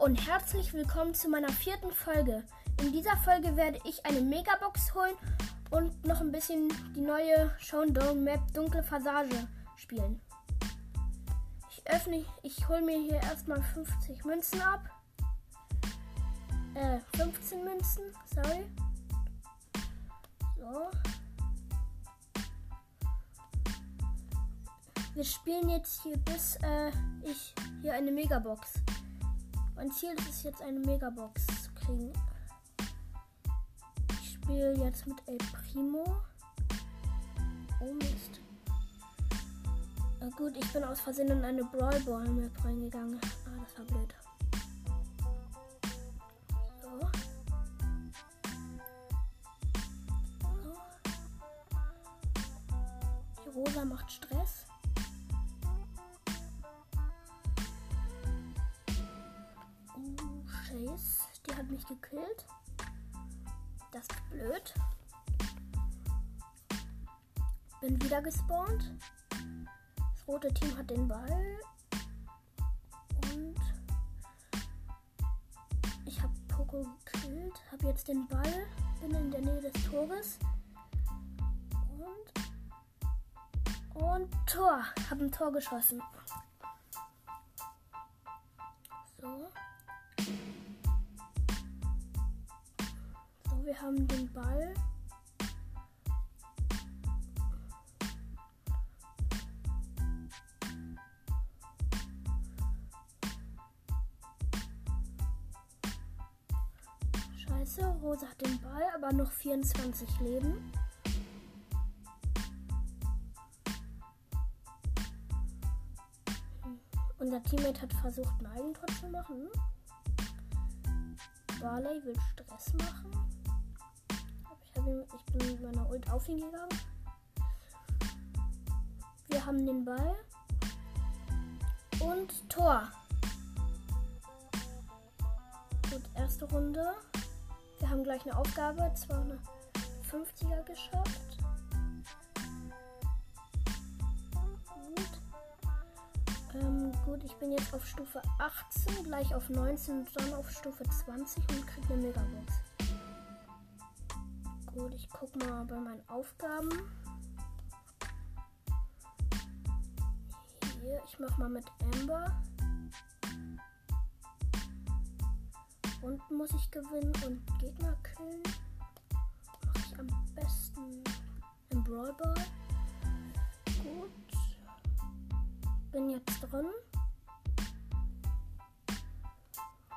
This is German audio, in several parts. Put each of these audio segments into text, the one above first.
und herzlich willkommen zu meiner vierten Folge. In dieser Folge werde ich eine Megabox holen und noch ein bisschen die neue Showdown Map Dunkle Passage spielen. Ich öffne, ich hole mir hier erstmal 50 Münzen ab. Äh, 15 Münzen, sorry. So. Wir spielen jetzt hier, bis äh, ich hier eine Megabox. Mein Ziel ist es jetzt eine Megabox zu kriegen. Ich spiele jetzt mit El Primo. Oh Mist. Na gut, ich bin aus Versehen in eine Brawl Ball Map reingegangen. Ah, das war blöd. So. So. Die Rosa macht Stress. Chase, die hat mich gekillt. Das ist blöd. Bin wieder gespawnt. Das rote Team hat den Ball. Und ich habe Poco gekillt. Habe jetzt den Ball. Bin in der Nähe des Tores. Und. Und Tor. Habe ein Tor geschossen. So. Wir haben den Ball. Scheiße, Rose hat den Ball, aber noch 24 Leben. Unser Teammate hat versucht, ein Eigentor zu machen. Barley will Stress machen. Ich, ihn, ich bin mit meiner Ult auf ihn gegangen. Wir haben den Ball. Und Tor. Gut, erste Runde. Wir haben gleich eine Aufgabe. 250er geschafft. Gut. Ähm, gut, ich bin jetzt auf Stufe 18, gleich auf 19 und dann auf Stufe 20 und kriege eine Megabox. Gut, ich guck mal bei meinen Aufgaben. Hier, ich mach mal mit Amber. Unten muss ich gewinnen und Gegner killen. Mache ich am besten im Brawl Ball. Gut. Bin jetzt drin.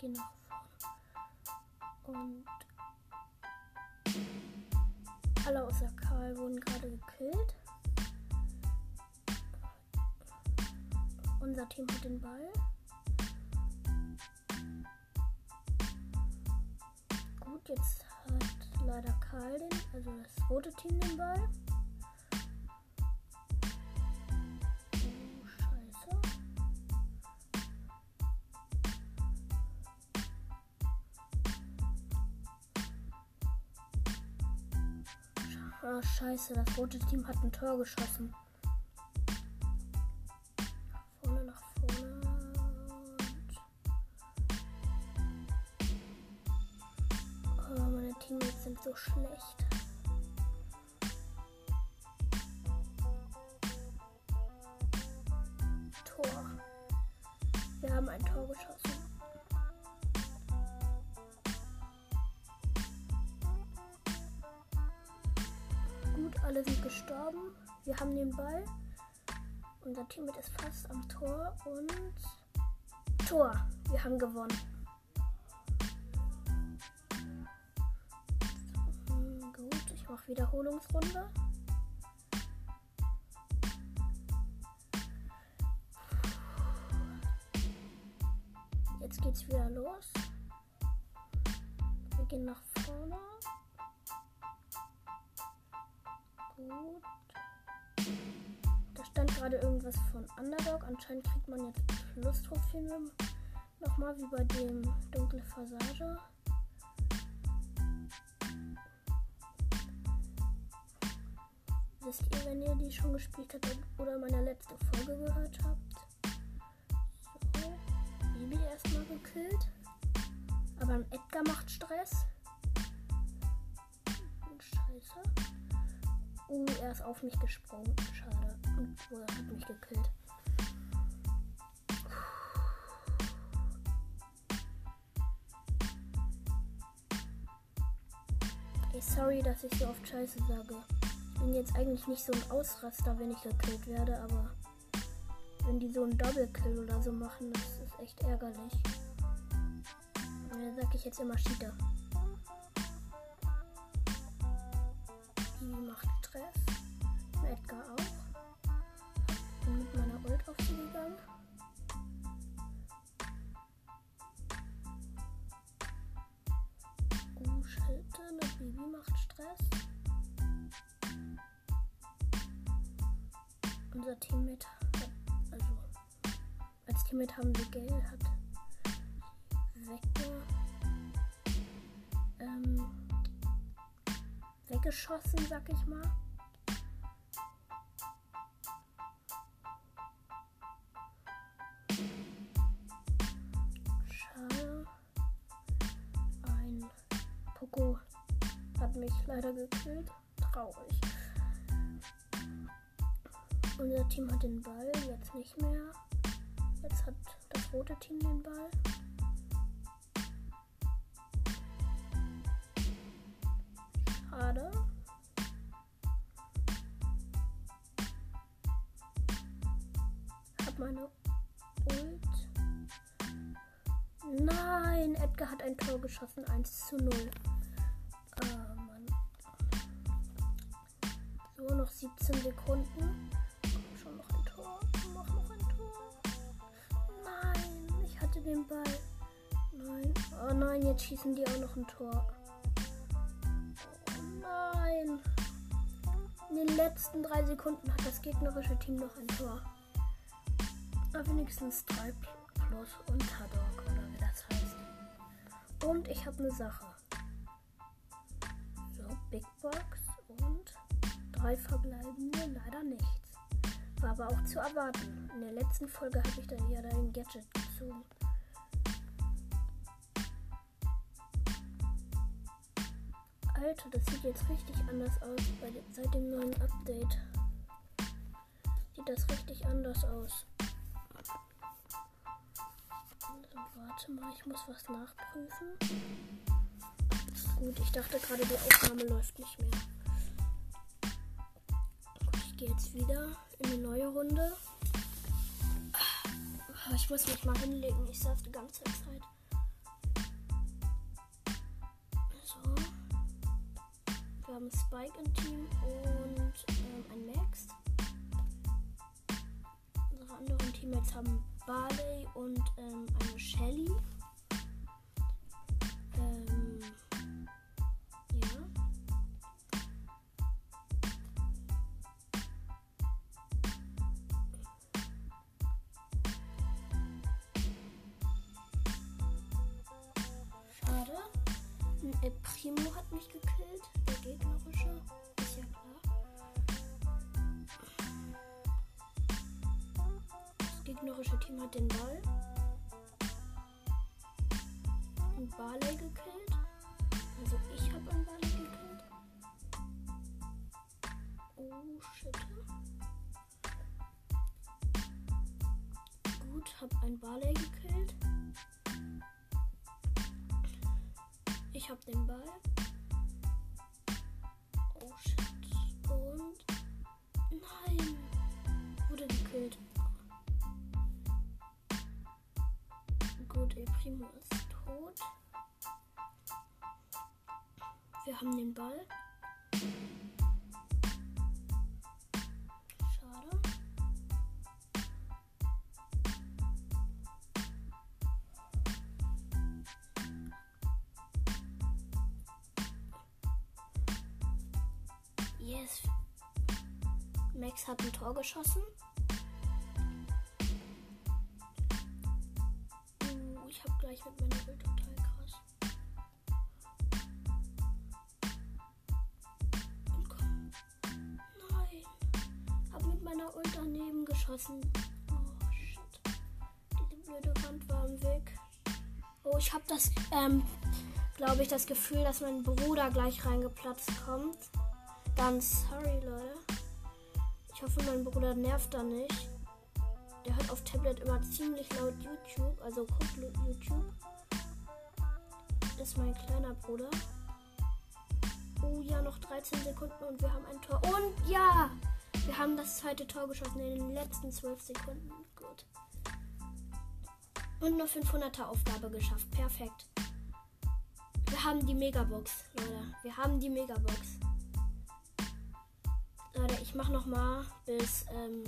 Geh nach vorne. Und alle außer Karl wurden gerade gekillt. Unser Team hat den Ball. Gut, jetzt hat leider Karl den, also das rote Team den Ball. Scheiße, das rote Team hat ein Tor geschossen. Vorne nach vorne. Und oh, meine Teammates sind so schlecht. Alle sind gestorben. Wir haben den Ball. Unser Teammate ist fast am Tor und Tor. Wir haben gewonnen. Hm, gut, ich mache Wiederholungsrunde. Jetzt geht's wieder los. Wir gehen nach vorne. Gut. Da stand gerade irgendwas von Underdog. Anscheinend kriegt man jetzt Plus-Trophäen nochmal wie bei dem Dunkle Fassage. Wisst ihr, wenn ihr die schon gespielt habt oder meine letzte Folge gehört habt? So, Baby erstmal gekillt. Aber Edgar macht Stress. Scheiße. Uh, er ist auf mich gesprungen. Schade. Und oh, er hat mich gekillt. Ey, sorry, dass ich so oft Scheiße sage. Ich bin jetzt eigentlich nicht so ein Ausraster, wenn ich gekillt werde, aber wenn die so einen Double-Kill oder so machen, das ist echt ärgerlich. Und dann sag ich jetzt immer Cheater. Die macht Stress. Edgar auch. Bin mit meiner Ult auf sie gegangen. Oh, Schelte, eine Baby macht Stress. Unser Teammate Teammate haben wir Gale hat weggeschossen, sag ich mal. Schade. Ein Poco hat mich leider gekillt. Traurig. Unser Team hat den Ball, jetzt nicht mehr. Jetzt hat das rote Team den Ball. Schade. Meine Ult. Nein, Edgar hat ein Tor geschossen. 1 zu 0. Ah, Mann. So, noch 17 Sekunden. den Ball. Nein. Oh nein, jetzt schießen die auch noch ein Tor. Oh nein. In den letzten drei Sekunden hat das gegnerische Team noch ein Tor. Aber wenigstens 3 plus und Haddock oder wie das heißt. Und ich habe eine Sache. So, Big Box und drei verbleibende, leider nichts. War aber auch zu erwarten. In der letzten Folge habe ich dann ja dein Gadget gezogen. Alter, das sieht jetzt richtig anders aus seit dem neuen Update. Sieht das richtig anders aus. Warte mal, ich muss was nachprüfen. Gut, ich dachte gerade, die Aufnahme läuft nicht mehr. Ich gehe jetzt wieder in eine neue Runde. Ich muss mich mal hinlegen, ich surfe die ganze Zeit. haben Spike im Team und ähm, ein Max. Unsere anderen Teammates haben Barley und ähm, eine Shelly. Ähm, ja. Schade. Ein El Primo hat mich gekillt gegnerische Team hat den Ball. Und Barley gekillt. Also ich habe einen Barley gekillt. Oh shit. Gut, hab ein Barley gekillt. Ich hab den Ball. gekillt. Gut, El Primo ist tot. Wir haben den Ball. Schade. Yes. Max hat ein Tor geschossen. Mit meiner Bild total krass. Und komm. Nein. Hab mit meiner Ult daneben geschossen. Oh shit. Diese blöde Wand war im Weg. Oh, ich habe das, ähm, glaube ich, das Gefühl, dass mein Bruder gleich reingeplatzt kommt. Dann sorry, Leute. Ich hoffe, mein Bruder nervt da nicht. Der hört auf Tablet immer ziemlich laut YouTube, also guckt YouTube. Das ist mein kleiner Bruder. Oh ja, noch 13 Sekunden und wir haben ein Tor. Und ja, wir haben das zweite Tor geschossen in den letzten 12 Sekunden. Gut. Und noch 500er Aufgabe geschafft. Perfekt. Wir haben die Megabox, Leute. Wir haben die Megabox. Leute, ich mache noch mal bis ähm,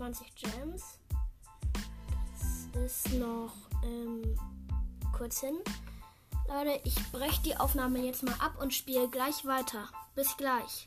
20 Gems. Das ist noch ähm, kurz hin. Leute, ich breche die Aufnahme jetzt mal ab und spiele gleich weiter. Bis gleich.